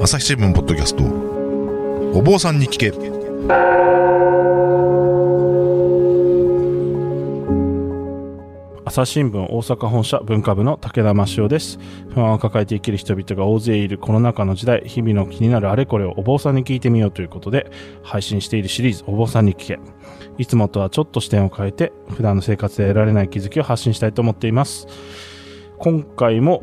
朝日新聞ポッドキャスト。お坊さんに聞け。朝日新聞大阪本社文化部の武田真潮です。不安を抱えて生きる人々が大勢いるコロナ禍の時代日々の気になるあれこれをお坊さんに聞いてみようということで配信しているシリーズお坊さんに聞け。いつもとはちょっと視点を変えて普段の生活で得られない気づきを発信したいと思っています。今回も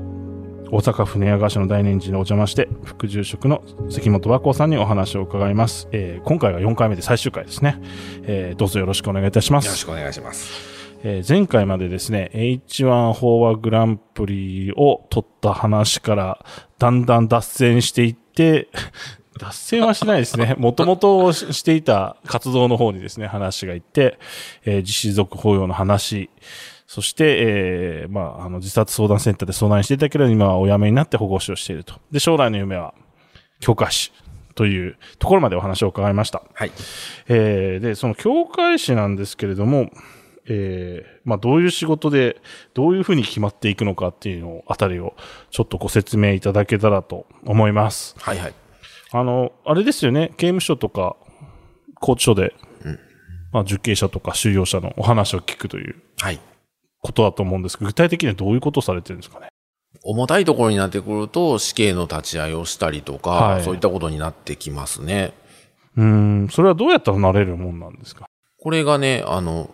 大阪府寝屋川市の大念寺にお邪魔して副住職の関本和光さんにお話を伺います、えー今回が4回目で最終回ですね、えーどうぞよろしくお願いいたします。よろしくお願いします。えー前回までですね、H1 法話グランプリを取った話から、だんだん脱線していって、脱線はしないですね。もともとしていた活動の方にですね、話がいって、えー実施続法要の話、そして、えーまあ、あの、自殺相談センターで相談していたけれど、今はお辞めになって保護士をしていると。で、将来の夢は、教科師というところまでお話を伺いました。はい。えーで、その教会士なんですけれども、えーまあ、どういう仕事で、どういうふうに決まっていくのかっていうのあたりを、ちょっとご説明いただけたらと思います。はいはい。あの、あれですよね、刑務所とか、拘置所で、まあ、受刑者とか収容者のお話を聞くというはい。ことだと思うんですけど、具体的にはどういうことをされてるんですかね？重たいところになってくると、死刑の立ち会いをしたりとか、はいそういったことになってきますね。うーん、それはどうやったらなれるもんなんですか？これがね、あの、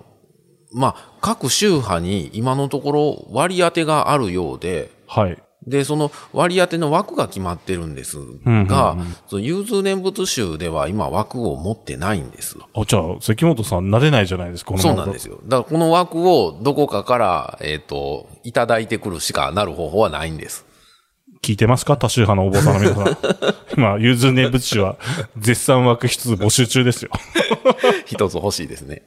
まあ、各宗派に今のところ割り当てがあるようで、はい。で、その割り当ての枠が決まってるんですうんが、うんうんその融通念仏宗では今枠を持ってないんです。あ、じゃあ、関本さん、なれないじゃないですか、このそうなんですよ。だからこの枠をどこかから、えっ、と、いただいてくるしかなる方法はないんです。聞いてますか多宗派のお坊さんの皆さん。今、融通念仏師は絶賛枠一つ募集中ですよ。一つ欲しいですね。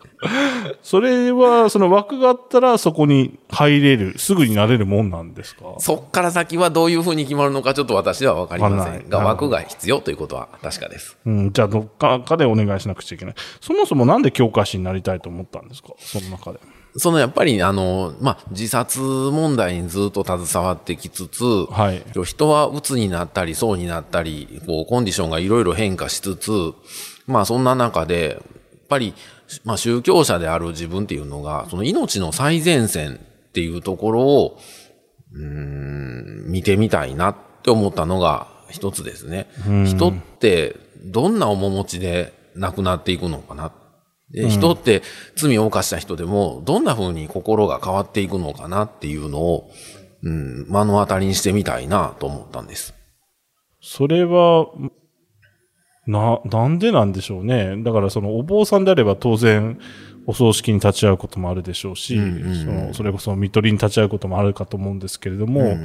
それは、その枠があったらそこに入れる、すぐになれるもんなんですか？そっから先はどういうふうに決まるのかちょっと私はわかりませんが、枠が必要ということは確かです。うん、じゃあ、どっかかでお願いしなくちゃいけない。そもそもなんで教科師になりたいと思ったんですか？その中で。そのやっぱりあの、まあ、自殺問題にずっと携わってきつつ、はい。人は鬱になったり、そうになったり、こう、コンディションがいろいろ変化しつつ、まあ、そんな中で、やっぱり、まあ、宗教者である自分っていうのが、その命の最前線っていうところを、うーん、見てみたいなって思ったのが一つですね。人って、どんな面持ちで亡くなっていくのかな。で人って罪を犯した人でも、どんな風に心が変わっていくのかなっていうのを、うん、目の当たりにしてみたいなと思ったんです。それは、な、なんでなんでしょうね。だからそのお坊さんであれば当然お葬式に立ち会うこともあるでしょうし、そのそれこそ見取りに立ち会うこともあるかと思うんですけれども、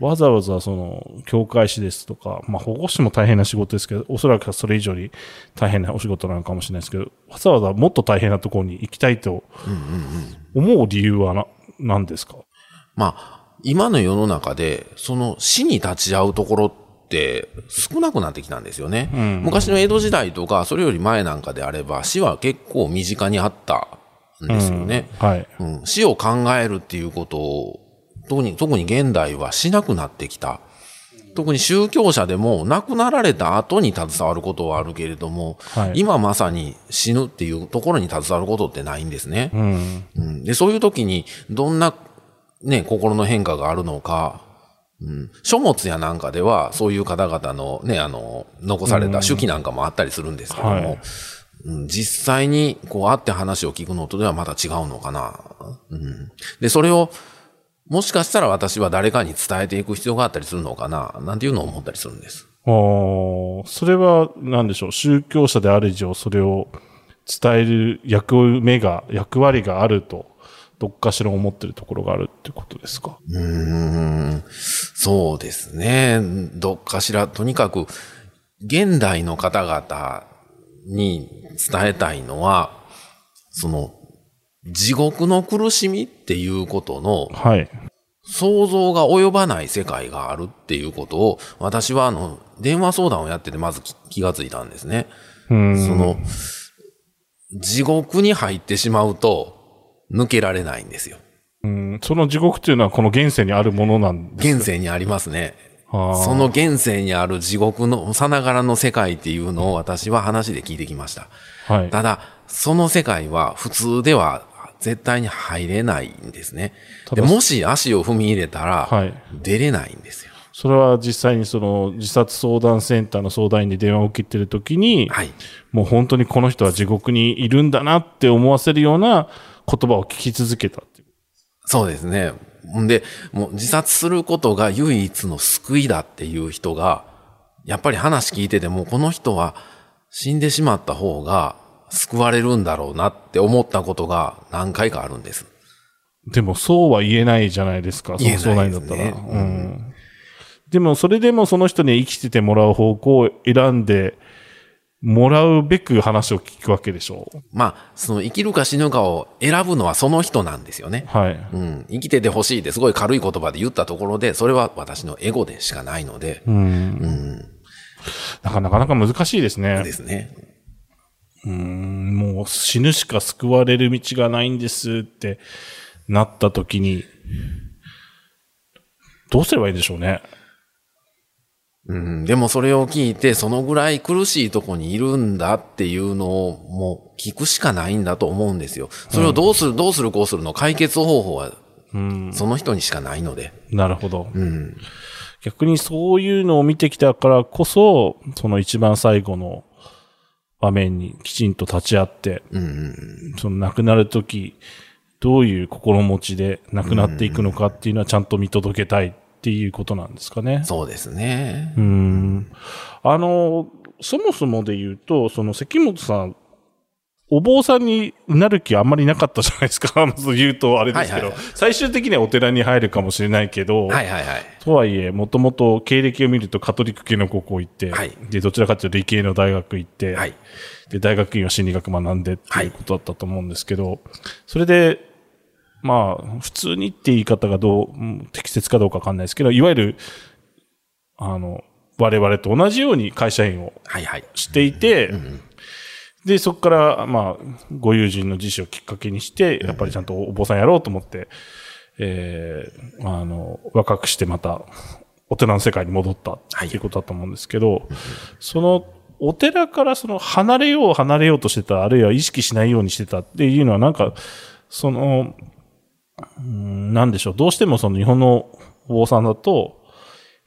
わざわざその教会士ですとか、まあ保護士も大変な仕事ですけど、おそらくそれ以上に大変なお仕事なのかもしれないですけど、わざわざもっと大変なところに行きたいと思う理由はな、何ですか？まあ、今の世の中で、その死に立ち会うところって少なくなってきたんですよね。昔の江戸時代とか、それより前なんかであれば、死は結構身近にあったんですよね。はい。うん死を考えるっていうことを、特に、特に現代はしなくなってきた。特に宗教者でも亡くなられた後に携わることはあるけれども、はい今まさに死ぬっていうところに携わることってないんですね。うん。うんで、そういう時にどんなね、心の変化があるのか、うん、書物やなんかではそういう方々のね、あの、残された手記なんかもあったりするんですけども、はい。うん、実際にこう会って話を聞くのとではまた違うのかな。うん、で、それをもしかしたら私は誰かに伝えていく必要があったりするのかな、なんていうのを思ったりするんです。あー。それは何でしょう？宗教者である以上それを伝える役目が役割があるとどっかしら思ってるところがあるってことですか？うーん。そうですね。どっかしら、とにかく、現代の方々に伝えたいのは、その、地獄の苦しみっていうことのはい。想像が及ばない世界があるっていうことを、私はあの、電話相談をやっててまず気気がついたんですね。うん。その、地獄に入ってしまうと、抜けられないんですよ。うんその地獄っていうのはこの現世にあるものなんです現世にありますね。その現世にある地獄のさながらの世界っていうのを私は話で聞いてきました。はい。ただ、その世界は普通では絶対に入れないんですね。でもし足を踏み入れたら、はい出れないんですよ。それは実際にその自殺相談センターの相談員で電話を受けてるときに、はい。もう本当にこの人は地獄にいるんだなって思わせるような言葉を聞き続けたっていう。そうですね。んで、もう自殺することが唯一の救いだっていう人が、やっぱり話聞いてても、この人は死んでしまった方が救われるんだろうなって思ったことが何回かあるんです。でもそうは言えないじゃないですか、そ言えのない相談員だったら。うん。でもそれでもその人に生きててもらう方向を選んでもらうべく話を聞くわけでしょう。まあ、その生きるか死ぬかを選ぶのはその人なんですよね。はい。うん。生きててほしいってすごい軽い言葉で言ったところで、それは私のエゴでしかないので、うん。うん。なかなか難しいですね。ですね。うん、もう死ぬしか救われる道がないんですってなった時に、どうすればいいんでしょうね。うん、でもそれを聞いて、そのぐらい苦しいとこにいるんだっていうのを、もう聞くしかないんだと思うんですよ。それをどうする、どうする、こうするの解決方法は、うん、その人にしかないので。なるほど。うん。逆にそういうのを見てきたからこそ、その一番最後の場面にきちんと立ち会って、うんうん。その亡くなる時、どういう心持ちで亡くなっていくのかっていうのはちゃんと見届けたいっていうことなんですかね。そうですね。うん。あの、そもそもで言うと、その関本さん、お坊さんになる気あんまりなかったじゃないですか。まず言うとあれですけど、はいはい最終的にはお寺に入るかもしれないけど、はいはいはい。とはいえ、もともと経歴を見るとカトリック系の高校行って、はいで、どちらかというと理系の大学行って、はい。で、大学院は心理学学んでっていうことだったと思うんですけど、それで、まあ、普通にって言い方がどう、うん適切かどうかわかんないですけど、いわゆる、あの、我々と同じように会社員をはいはい。していて、で、そこから、まあ、ご友人の自死をきっかけにして、やっぱりちゃんとお坊さんやろうと思って、えーあの、若くしてまた、お寺の世界に戻ったっていうことだと思うんですけど、その、お寺からその、離れよう離れようとしてた、あるいは意識しないようにしてたっていうのは、なんか、その、うんなんでしょう、どうしてもその日本のお坊さんだと、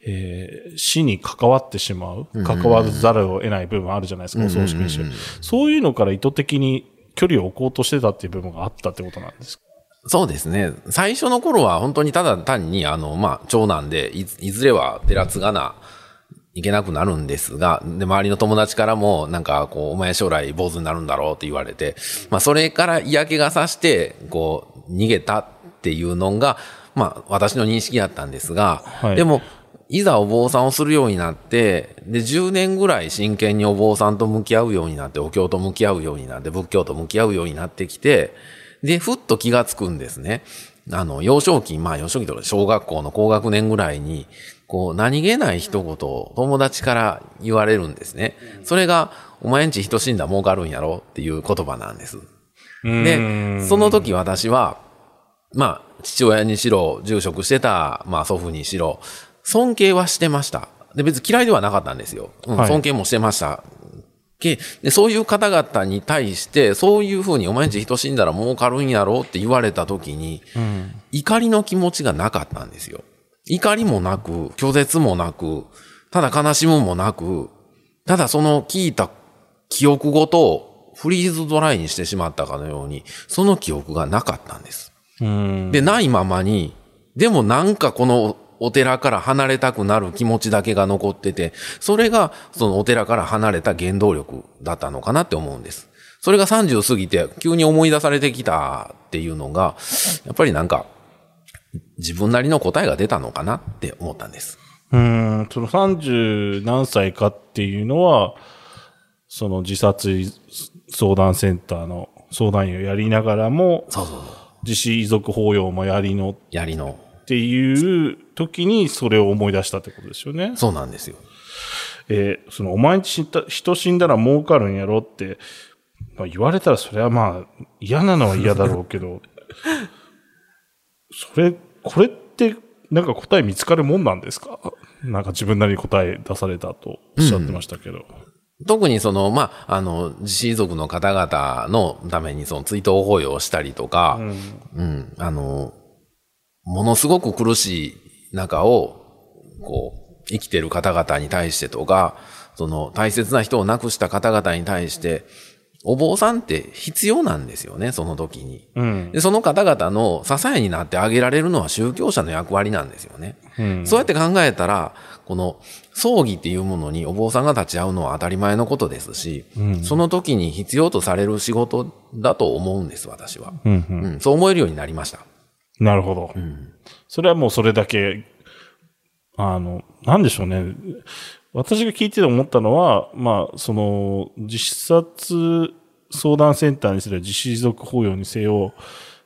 えー死に関わってしまう、関わらざるを得ない部分あるじゃないですか、お葬式にして。そういうのから意図的に距離を置こうとしてたっていう部分があったってことなんですか？そうですね。最初の頃は本当にただ単に、あの、まあ、長男でい、いずれは寺継がな、いけなくなるんですが、で、周りの友達からも、なんか、こう、お前将来坊主になるんだろうって言われて、まあ、それから嫌気がさして、こう、逃げたっていうのが、まあ、私の認識だったんですが、はいでも、いざお坊さんをするようになって、で、10年ぐらい真剣にお坊さんと向き合うようになって、お経と向き合うようになって、仏教と向き合うようになってきて、で、ふっと気がつくんですね。あの、幼少期、まあ幼少期とか小学校の高学年ぐらいに、こう、何気ない一言を友達から言われるんですね。それが、お前んち人死んだら儲かるんやろっていう言葉なんです。で、その時私は、まあ、父親にしろ、住職してた、まあ祖父にしろ、尊敬はしてました。で、別に嫌いではなかったんですよ。うんはい尊敬もしてました。けでそういう方々に対して、そういうふうにお前んち人死んだら儲かるんやろって言われた時に、怒りの気持ちがなかったんですよ。怒りもなく、拒絶もなく、ただ悲しむもなく、ただその聞いた記憶ごとフリーズドライにしてしまったかのように、その記憶がなかったんです。うん。で、ないままに、でもなんかこのお寺から離れたくなる気持ちだけが残ってて、それがそのお寺から離れた原動力だったのかなって思うんです。それが30過ぎて急に思い出されてきたっていうのが、やっぱりなんか自分なりの答えが出たのかなって思ったんです。うん、その30何歳かっていうのは、その自殺相談センターの相談員をやりながらも、そうそうそう。自死遺族法要もやりのやりの。っていう時にそれを思い出したってことですよね。そうなんですよ。えーそのお前んち死んだ人死んだら儲かるんやろって、まあ、言われたらそれはまあ嫌なのは嫌だろうけど、それ、これってなんか答え見つかるもんなんですか？なんか自分なりに答え出されたとおっしゃってましたけど。特にその、まあ、あの、自死族の方々のためにその追悼法要をしたりとか、うん、あの、ものすごく苦しい中を、こう、生きてる方々に対してとか、その大切な人を亡くした方々に対して、お坊さんって必要なんですよね、その時に。うん。で、その方々の支えになってあげられるのは宗教者の役割なんですよね。うんそうやって考えたら、この葬儀っていうものにお坊さんが立ち会うのは当たり前のことですし、その時に必要とされる仕事だと思うんです、私は。うんうんうん、そう思えるようになりました。なるほど。それはもうそれだけ、あの、なんでしょうね。私が聞いてて思ったのは、まあ、その、自殺相談センターにすれば自死持続法要にせよ、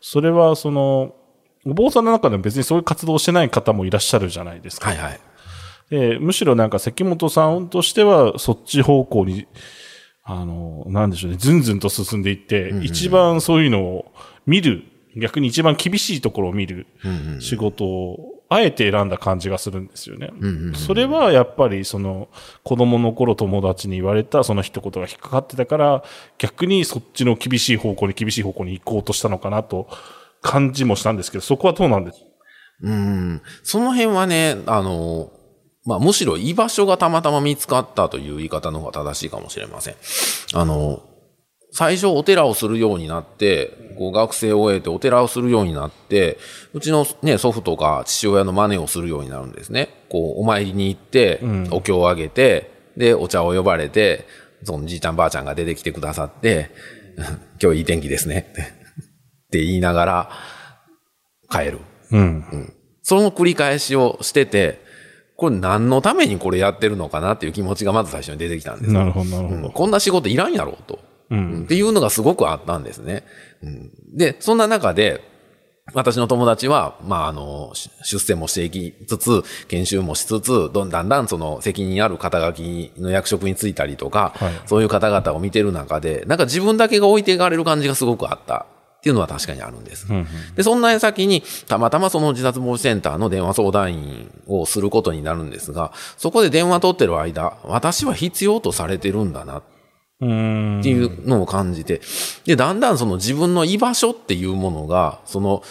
それはその、お坊さんの中でも別にそういう活動をしてない方もいらっしゃるじゃないですか。はいはい。で、むしろなんか関本さんとしては、そっち方向に、あの、なんでしょうね、ずんずんと進んでいって、一番そういうのを見る、逆に一番厳しいところを見る仕事を、あえて選んだ感じがするんですよね。それはやっぱりその、子供の頃友達に言われたその一言が引っかかってたから、逆にそっちの厳しい方向に厳しい方向に行こうとしたのかなと感じもしたんですけど、そこはどうなんです？うん。その辺はね、あの、まあ、むしろ居場所がたまたま見つかったという言い方の方が正しいかもしれません。あの、最初お寺をするようになって、こう学生を終えてお寺をするようになって、うちのね、祖父とか父親の真似をするようになるんですね。こう、お参りに行って、お経をあげて、で、お茶を呼ばれて、そのじいちゃんばあちゃんが出てきてくださって、今日いい天気ですね。って言いながら帰る。うん。その繰り返しをしてて、これ何のためにこれやってるのかなっていう気持ちがまず最初に出てきたんですよなるほど、なるほど。うんこんな仕事いらんやろうと、うんっていうのがすごくあったんですね。うん。で、そんな中で、私の友達は、まあ、あの、し出世もしていきつつ、研修もしつつ、どんだんだんその責任ある肩書きの役職に就いたりとか、はい。そういう方々を見てる中で、なんか自分だけが置いていかれる感じがすごくあった。っていうのは確かにあるんです。で、そんな矢先に、たまたまその自殺防止センターの電話相談員をすることになるんですが、そこで電話取ってる間、私は必要とされてるんだな。うーんっていうのを感じて、で、だんだんその自分の居場所っていうものが、その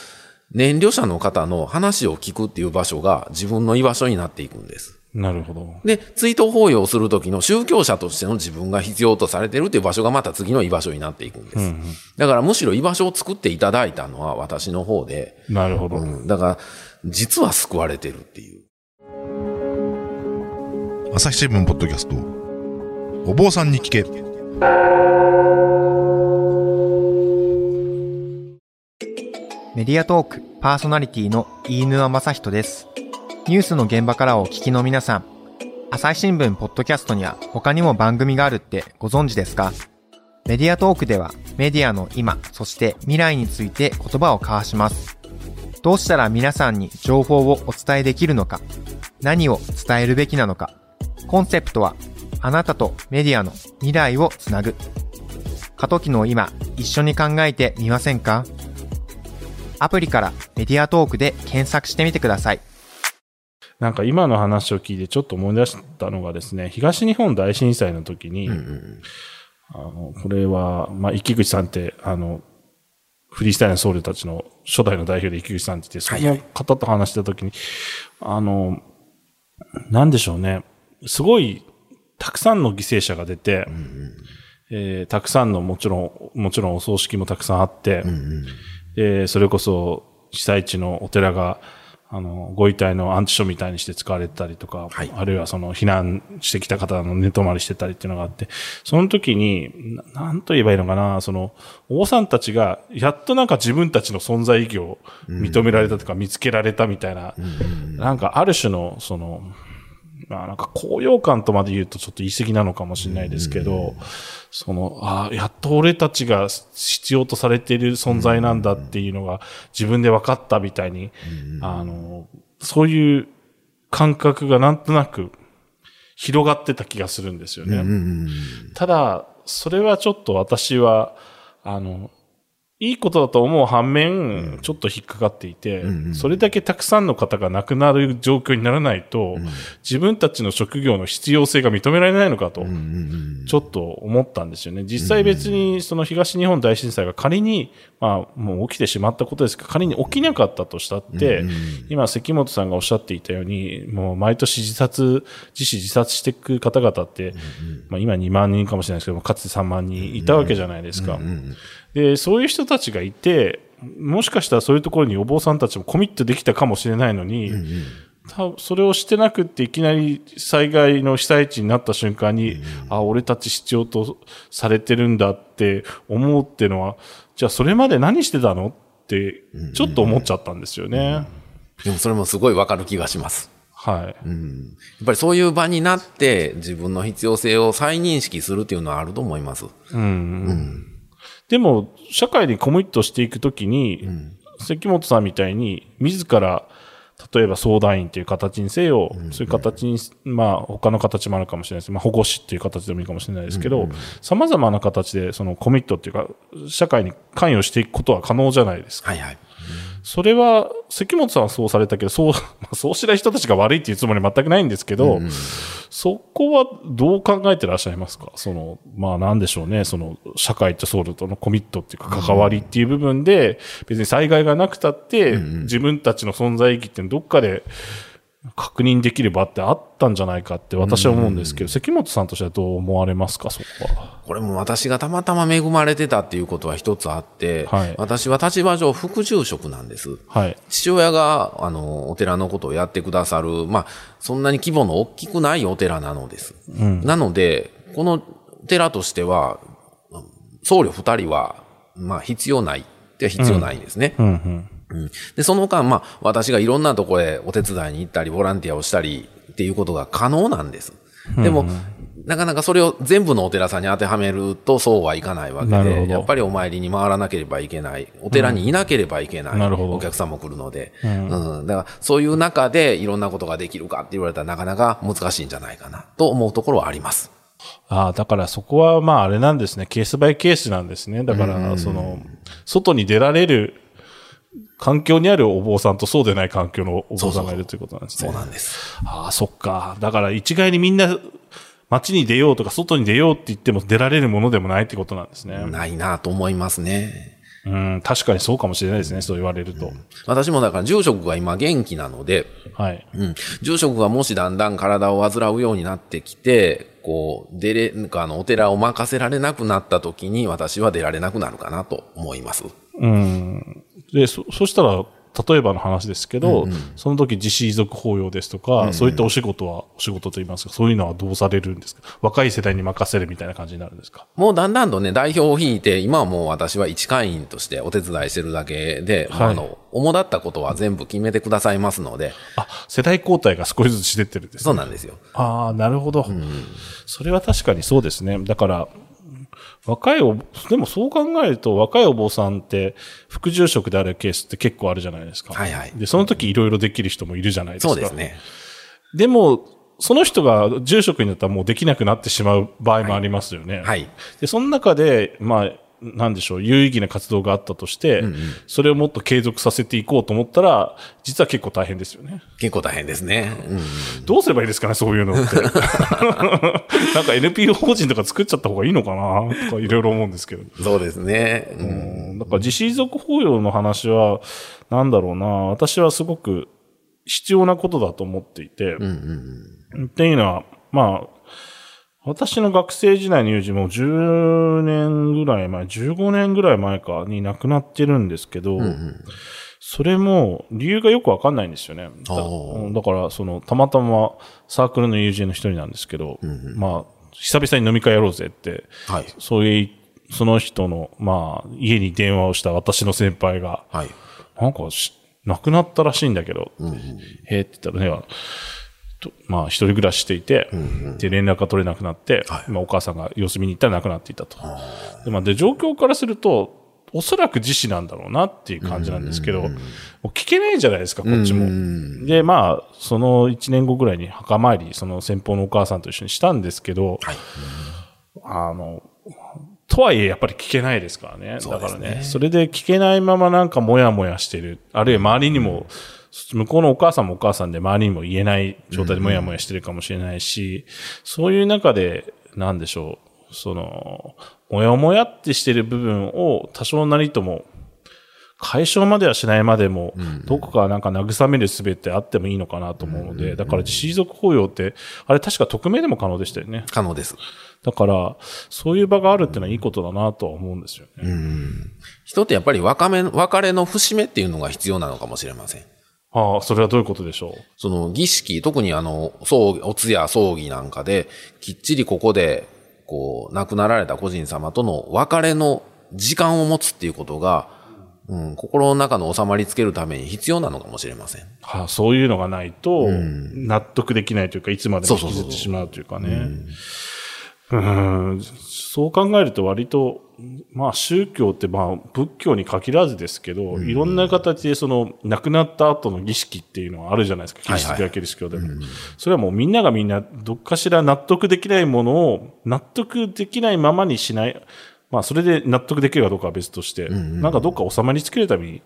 燃料者の方の話を聞くっていう場所が自分の居場所になっていくんです。なるほど。で、追悼法要をするときの宗教者としての自分が必要とされてるっていう場所がまた次の居場所になっていくんです。だからむしろ居場所を作っていただいたのは私の方で、なるほど。うん、だから実は救われてるっていう。朝日新聞ポッドキャストお坊さんに聞けメディアトークパーソナリティの飯沼正人です。ニュースの現場からお聞きの皆さん、朝日新聞ポッドキャストには他にも番組があるってご存知ですか？メディアトークではメディアの今、そして未来について言葉を交わします。どうしたら皆さんに情報をお伝えできるのか、何を伝えるべきなのか、コンセプトはあなたとメディアの未来をつなぐ。過渡期の今、一緒に考えてみませんか？アプリからメディアトークで検索してみてください。なんか今の話を聞いてちょっと思い出したのがですね、東日本大震災の時に、あの、これは、まあ、池口さんって、あの、フリースタイルの僧侶たちの初代の代表で池口さんって言って、その方と話した時に、あの、なんでしょうね、すごい、たくさんの犠牲者が出て、えーたくさんのもちろん、もちろんお葬式もたくさんあって、で、それこそ被災地のお寺が、あの、ご遺体の安置所みたいにして使われてたりとか、はい。あるいはその避難してきた方の寝泊まりしてたりっていうのがあって、その時に、ななんと言えばいいのかな、その、お坊さんたちが、やっとなんか自分たちの存在意義を認められたとか、見つけられたみたいな、なんかある種の、その、まあなんか高揚感とまで言うとちょっと言い過ぎなのかもしれないですけど、その、ああ、やっと俺たちが必要とされている存在なんだっていうのが自分で分かったみたいに、あの、そういう感覚がなんとなく広がってた気がするんですよね。ただ、それはちょっと私は、あの、いいことだと思う反面、ちょっと引っかかっていて、それだけたくさんの方が亡くなる状況にならないと、自分たちの職業の必要性が認められないのかと、ちょっと思ったんですよね。実際別にその東日本大震災が仮に、まあもう起きてしまったことですが、仮に起きなかったとしたって、今関本さんがおっしゃっていたように、もう毎年自殺、自死自殺していく方々って、まあ今2万人かもしれないですけどかつて3万人いたわけじゃないですか。で、そういう人たちがいて、もしかしたらそういうところにお坊さんたちもコミットできたかもしれないのに、うんうん。それをしてなくっていきなり災害の被災地になった瞬間に、うん、あ、俺たち必要とされてるんだって思うっていうのは、じゃあそれまで何してたの？って、ちょっと思っちゃったんですよね。うんうん、でもそれもすごいわかる気がします。はい、うん。やっぱりそういう場になって自分の必要性を再認識するっていうのはあると思います。うん、うんでも、社会にコミットしていくときに、うん、関本さんみたいに、自ら、例えば相談員という形にせよ、うんうん、そういう形に、まあ、他の形もあるかもしれないです。まあ、保護士っていう形でもいいかもしれないですけど、様々な形で、そのコミットっていうか、社会に関与していくことは可能じゃないですか。はいはい。それは、関本さんはそうされたけど、そう、そうしない人たちが悪いっていうつもりは全くないんですけど、うんうん、そこはどう考えてらっしゃいますか？その、まあなんでしょうね、その、社会とソウルとのコミットっていうか関わりっていう部分で、別に災害がなくたって、自分たちの存在意義ってどっかで、確認できる場ってあったんじゃないかって私は思うんですけど、関本さんとしてはどう思われますか、そこは。これも私がたまたま恵まれてたっていうことは一つあって、はい、私は立場上副住職なんです。はい、父親が、あの、お寺のことをやってくださる、まあ、そんなに規模の大きくないお寺なのです。うん、なので、この寺としては、僧侶二人は、まあ、必要ないって必要ないんですね。うんうんうんうん、で、その間、まあ、私がいろんなところへお手伝いに行ったり、ボランティアをしたりっていうことが可能なんです。でも、うん、なかなかそれを全部のお寺さんに当てはめるとそうはいかないわけで、やっぱりお参りに回らなければいけない、お寺にいなければいけない、うん、お客さんも来るので、うん、うん、だからそういう中でいろんなことができるかって言われたらなかなか難しいんじゃないかなと思うところはあります。ああ、だからそこはまああれなんですね。ケースバイケースなんですね。だから、その、外に出られる環境にあるお坊さんとそうでない環境のお坊さんがいるということなんですね。そうなんです。ああ、そっか。だから一概にみんな街に出ようとか外に出ようって言っても出られるものでもないってことなんですね。ないなと思いますね。うん、確かにそうかもしれないですね、そう言われると。私もだから住職が今元気なので、はい。うん。住職がもしだんだん体を患うようになってきて、こう、出れ、なんかあの、お寺を任せられなくなった時に私は出られなくなるかなと思います。うん。で、そ、そしたら、例えばの話ですけど、うんうん、その時自死遺族法要ですとか、うんうん、そういったお仕事は、お仕事と言いますか、そういうのはどうされるんですか？若い世代に任せるみたいな感じになるんですか？もうだんだんとね、代表を引いて、今はもう私は一会員としてお手伝いしてるだけで、はい、あの、主だったことは全部決めてくださいますので。あ、世代交代が少しずつしてってるんですね。そうなんですよ。ああ、なるほど、うん。それは確かにそうですね。だから、若いお、でもそう考えると若いお坊さんって副住職であるケースって結構あるじゃないですか。はいはい。で、その時いろいろできる人もいるじゃないですか。そうですね。でも、その人が住職になったらもうできなくなってしまう場合もありますよね。はい。はい、で、その中で、まあ、なんでしょう、有意義な活動があったとして、うんうん、それをもっと継続させていこうと思ったら、実は結構大変ですよね。結構大変ですね。うん、どうすればいいですかね、そういうのって。なんか NPO 法人とか作っちゃった方がいいのかなとかいろいろ思うんですけど。そうですね。うん。だから自死族法要の話は、なんだろうな、私はすごく必要なことだと思っていて、うんうんうん、っていうのは、まあ、私の学生時代の友人も10年ぐらい前、15年ぐらい前かに亡くなってるんですけど、うんうん、それも理由がよくわかんないんですよね。だだから、その、たまたまサークルの友人の一人なんですけど、うんうん、まあ、久々に飲み会やろうぜって、はい、そういう、その人の、まあ、家に電話をした私の先輩が、はい、なんか亡くなったらしいんだけど、うんうん、えって言ったらね、まあ、一人暮らししていて、うんうん、で、連絡が取れなくなって、はい、まあ、お母さんが様子見に行ったら亡くなっていたと。で、まあ、で、状況からすると、おそらく自死なんだろうなっていう感じなんですけど、聞けないじゃないですか、こっちも。で、まあ、その1年後ぐらいに墓参り、その先方のお母さんと一緒にしたんですけど、はい、あの、とはいえやっぱり聞けないですからね。ねだからね、それで聞けないままなんかもやもやしてる。あるいは周りにも、向こうのお母さんもお母さんで周りにも言えない状態でもやもやしてるかもしれないし、そういう中で、なんでしょう、その、もやもやってしてる部分を多少なりとも解消まではしないまでも、どこかなんか慰める術ってあってもいいのかなと思うので、だから退属法要って、あれ確か匿名でも可能でしたよね。可能です。だから、そういう場があるっていうのはいいことだなとは思うんですよね。人ってやっぱり別れの節目っていうのが必要なのかもしれません。ああ、それはどういうことでしょう？その儀式、特にあの、葬儀、お通夜葬儀なんかで、きっちりここで、こう、亡くなられた個人様との別れの時間を持つっていうことが、うん、心の中の収まりつけるために必要なのかもしれません。はあ、そういうのがないと、納得できないというか、いつまでも引きずってしまうというかね。うん、そう考えると割と、まあ宗教ってまあ仏教に限らずですけど、いろんな形でその亡くなった後の儀式っていうのはあるじゃないですか。キリスト教やキリスト教でも。それはもうみんながみんなどっかしら納得できないものを納得できないままにしない。まあそれで納得できるかどうかは別として、なんかどっか収まりつけるために、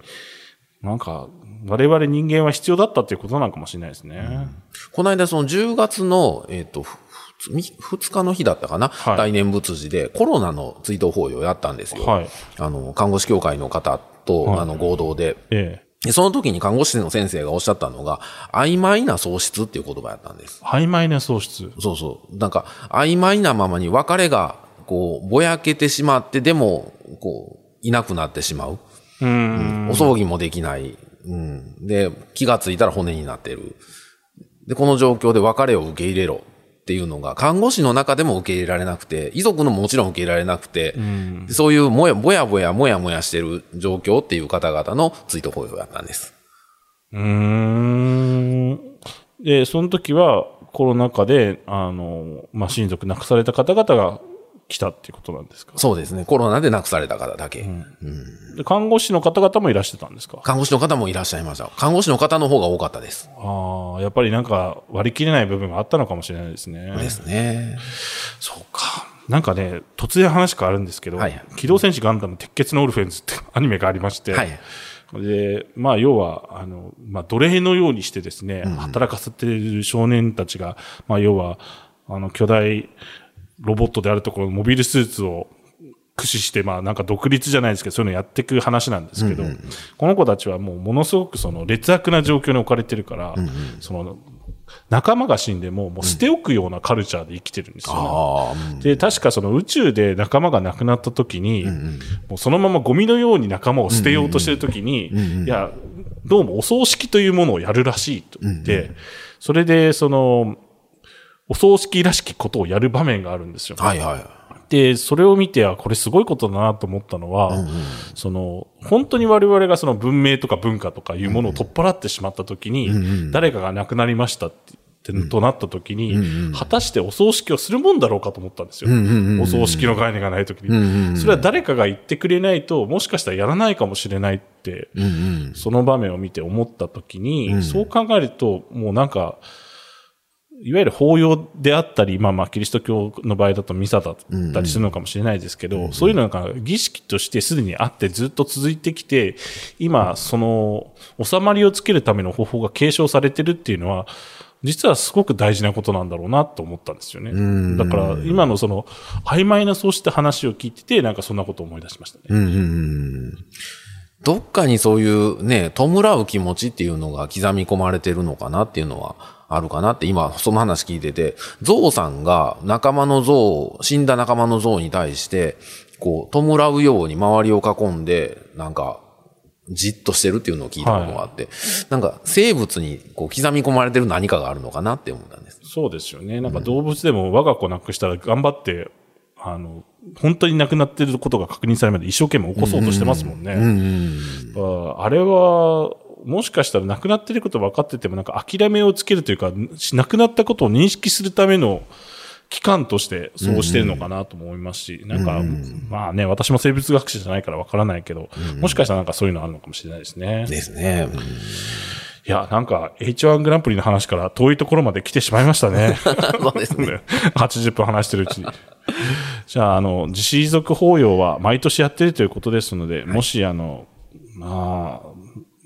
なんか我々人間は必要だったっていうことなのかもしれないですね。この間その10月の、えっ、と、ふふ2日の日だったかな、はい大念仏寺でコロナの追悼法要をやったんですよ。はい。あの、看護師協会の方と、はいあの、合同で。ええ。でその時に看護師の先生がおっしゃったのが、曖昧な喪失っていう言葉やったんです。曖昧な喪失。そうそう。なんか、曖昧なままに別れが、こう、ぼやけてしまって、でも、こう、いなくなってしまう。うん。お葬儀もできない。うん。で、気がついたら骨になってる。で、この状況で別れを受け入れろっていうのが、看護師の中でも受け入れられなくて、遺族のももちろん受け入れられなくて、そういうもや、ぼやぼやもやもやしてる状況っていう方々の追悼法要やったんです。うーん。で、その時はコロナ禍で、あの、まあ、親族亡くされた方々が来たっていうことなんですか？そうですね。コロナで亡くされた方だけ。で看護師の方々もいらしてたんですか？看護師の方もいらっしゃいました。看護師の方の方が多かったです。ああ、やっぱりなんか割り切れない部分があったのかもしれないですね。ですね。そうか。なんかね、突然話変わるんですけど、はい機動戦士ガンダム鉄血のオルフェンズってアニメがありまして、はい。で、まあ、要は、あの、まあ、奴隷のようにしてですね、働かせている少年たちが、まあ、要は、あの、巨大ロボットであるところ、モビルスーツを駆使して、まあ、なんか独立じゃないですけど、そういうのやっていく話なんですけど、この子たちはもう、ものすごくその、劣悪な状況に置かれてるから、その、仲間が死んでも、もう捨ておくようなカルチャーで生きてるんですよね。うんで、確かその宇宙で仲間が亡くなった時に、もうそのままゴミのように仲間を捨てようとしてる時に、いや、どうもお葬式というものをやるらしいと言って、それでその、お葬式らしきことをやる場面があるんですよ。はいはい。で、それを見て、あ、これすごいことだなと思ったのは、その、本当に我々がその文明とか文化とかいうものを取っ払ってしまった時に、誰かが亡くなりましたって、となった時に、果たしてお葬式をするもんだろうかと思ったんですよ。お葬式の概念がない時に。それは誰かが言ってくれないと、もしかしたらやらないかもしれないって、その場面を見て思った時に、そう考えると、もうなんか、いわゆる法要であったり、まあまあ、キリスト教の場合だとミサだったりするのかもしれないですけど、そういうのが儀式としてすでにあってずっと続いてきて、今、その、収まりをつけるための方法が継承されてるっていうのは、実はすごく大事なことなんだろうなと思ったんですよね。だから、今のその、曖昧なそうした話を聞いてて、なんかそんなことを思い出しましたね。どっかにそういうね、弔う気持ちっていうのが刻み込まれてるのかなっていうのはあるかなって今その話聞いてて、ゾウさんが仲間のゾウ、死んだ仲間のゾウに対して、こう、弔うように周りを囲んで、なんか、じっとしてるっていうのを聞いたことがあって、なんか生物にこう刻み込まれてる何かがあるのかなって思ったんです。そうですよね。なんか動物でも我が子なくしたら頑張って、あの、本当に亡くなってることが確認されるまで一生懸命起こそうとしてますもんね。ああれは、もしかしたら亡くなってること分かってても、なんか諦めをつけるというか、亡くなったことを認識するための期間としてそうしてるのかなとも思いますし、なんか、まあね、私も生物学者じゃないから分からないけど、もしかしたらなんかそういうのあるのかもしれないですね。ですね。うんいや、なんか H1 グランプリの話から遠いところまで来てしまいましたね。そうですね。80分話してるうちに。じゃあ、あの、自死遺族法要は毎年やってるということですので、もし、あの、まあ、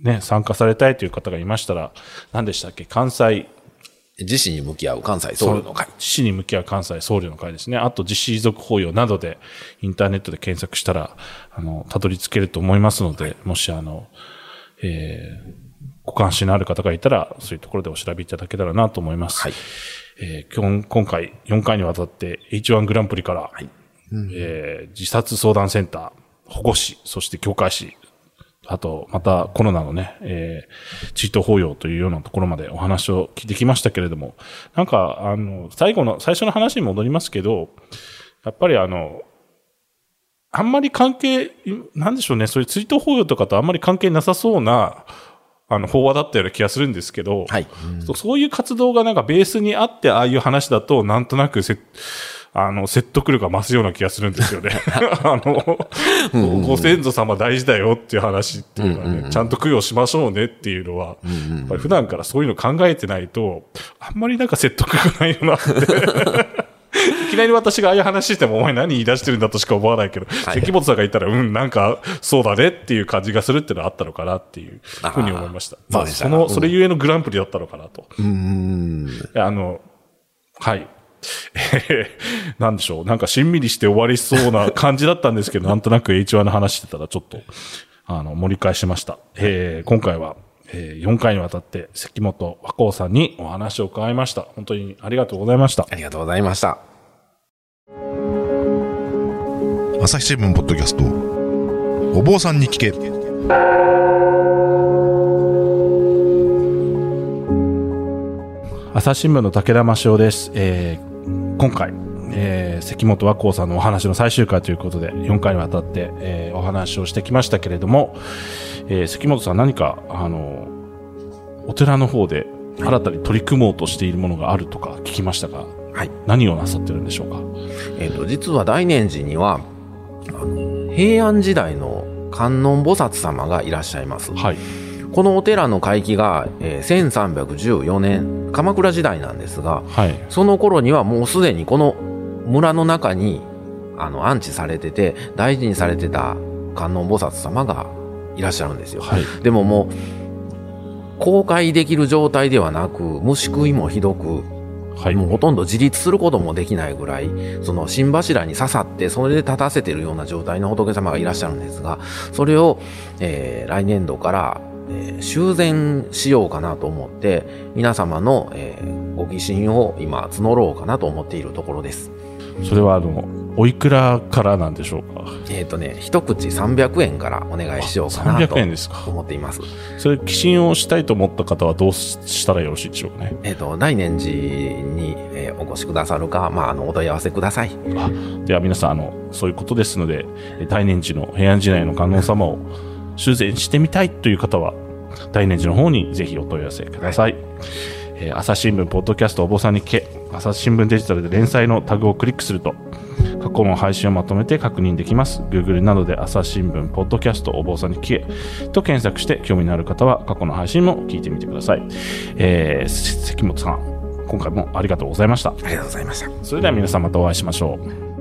ね、参加されたいという方がいましたら、何でしたっけ？関西、自死に向き合う関西僧侶の会。自死に向き合う関西僧侶の会ですね。あと、自死遺族法要などで、インターネットで検索したら、あの、たどり着けると思いますので、もし、あの、えーご関心のある方がいたら、そういうところでお調べいただけたらなと思います。はい。えー今今回4回にわたって H1 グランプリから、はい。えー自殺相談センター、保護士、そして教会士、あと、またコロナのね、えー、追悼法要というようなところまでお話を聞いてきましたけれども、なんか、あの、最後の、最初の話に戻りますけど、やっぱりあの、あんまり関係、なんでしょうね、そういう追悼法要とかとあんまり関係なさそうな、あの、法話だったような気がするんですけど、はい。そうそういう活動がなんかベースにあって、ああいう話だと、なんとなくせ、あの、説得力が増すような気がするんですよね。あの、ご先祖様大事だよっていう話っていうのはね、ちゃんと供養しましょうねっていうのは、やっぱり普段からそういうの考えてないと、あんまりなんか説得力ないよなって。いきなり私がああいう話しても、お前何言い出してるんだとしか思わないけど、い関本さんが言ったら、うん、なんか、そうだねっていう感じがするっていうのはあったのかなっていうふうに思いました。まあ、そうでしたかその、それゆえのグランプリだったのかなと。うーん。あの、はい。え ーなんでしょう。なんかしんみりして終わりそうな感じだったんですけど、なんとなく H1 の話してたらちょっと、あの、盛り返しました。えー今回は、え4回にわたって関本和光さんにお話を伺いました。本当にありがとうございました。ありがとうございました。朝日新聞ポッドキャストお坊さんに聞け朝日新聞の武田真雄です。えー今回、えー関本和光さんのお話の最終回ということで、4回にわたって、えーお話をしてきましたけれども、えー関本さん何か、あの、お寺の方で新たに取り組もうとしているものがあるとか聞きましたが、はい。何をなさってるんでしょうか？えっ、と、実は大念寺には、あの平安時代の観音菩薩様がいらっしゃいます。はい。このお寺の開基が、えー1314年、鎌倉時代なんですが、はい。その頃にはもうすでにこの村の中に、あの、安置されてて、大事にされてた観音菩薩様がいらっしゃるんですよ。はい。でももう、公開できる状態ではなく、虫食いもひどく、はい。もうほとんど自立することもできないぐらい、その心柱に刺さって、それで立たせてるような状態の仏様がいらっしゃるんですが、それを、えー来年度から、えー修繕しようかなと思って、皆様の、えーご疑心を今募ろうかなと思っているところです。それは、あの、おいくらからなんでしょうか？えっ、とね、一口300円からお願いしようかなと300円ですか思っています。それ、寄進をしたいと思った方はどうしたらよろしいでしょうかね？えっ、と、大念寺に、えーお越しくださるか、まあ、あの、お問い合わせください。あでは皆さん、あの、そういうことですので、え大念寺の平安時代の観音様を修繕してみたいという方は、大念寺の方にぜひお問い合わせください。えー朝日新聞、ポッドキャスト、お坊さんに聞け、朝日新聞デジタルで連載のタグをクリックすると、過去の配信をまとめて確認できます。Google などで朝日新聞、ポッドキャスト、お坊さんに聞けと検索して興味のある方は過去の配信も聞いてみてください。えー関本さん、今回もありがとうございました。ありがとうございました。それでは皆さんまたお会いしましょう。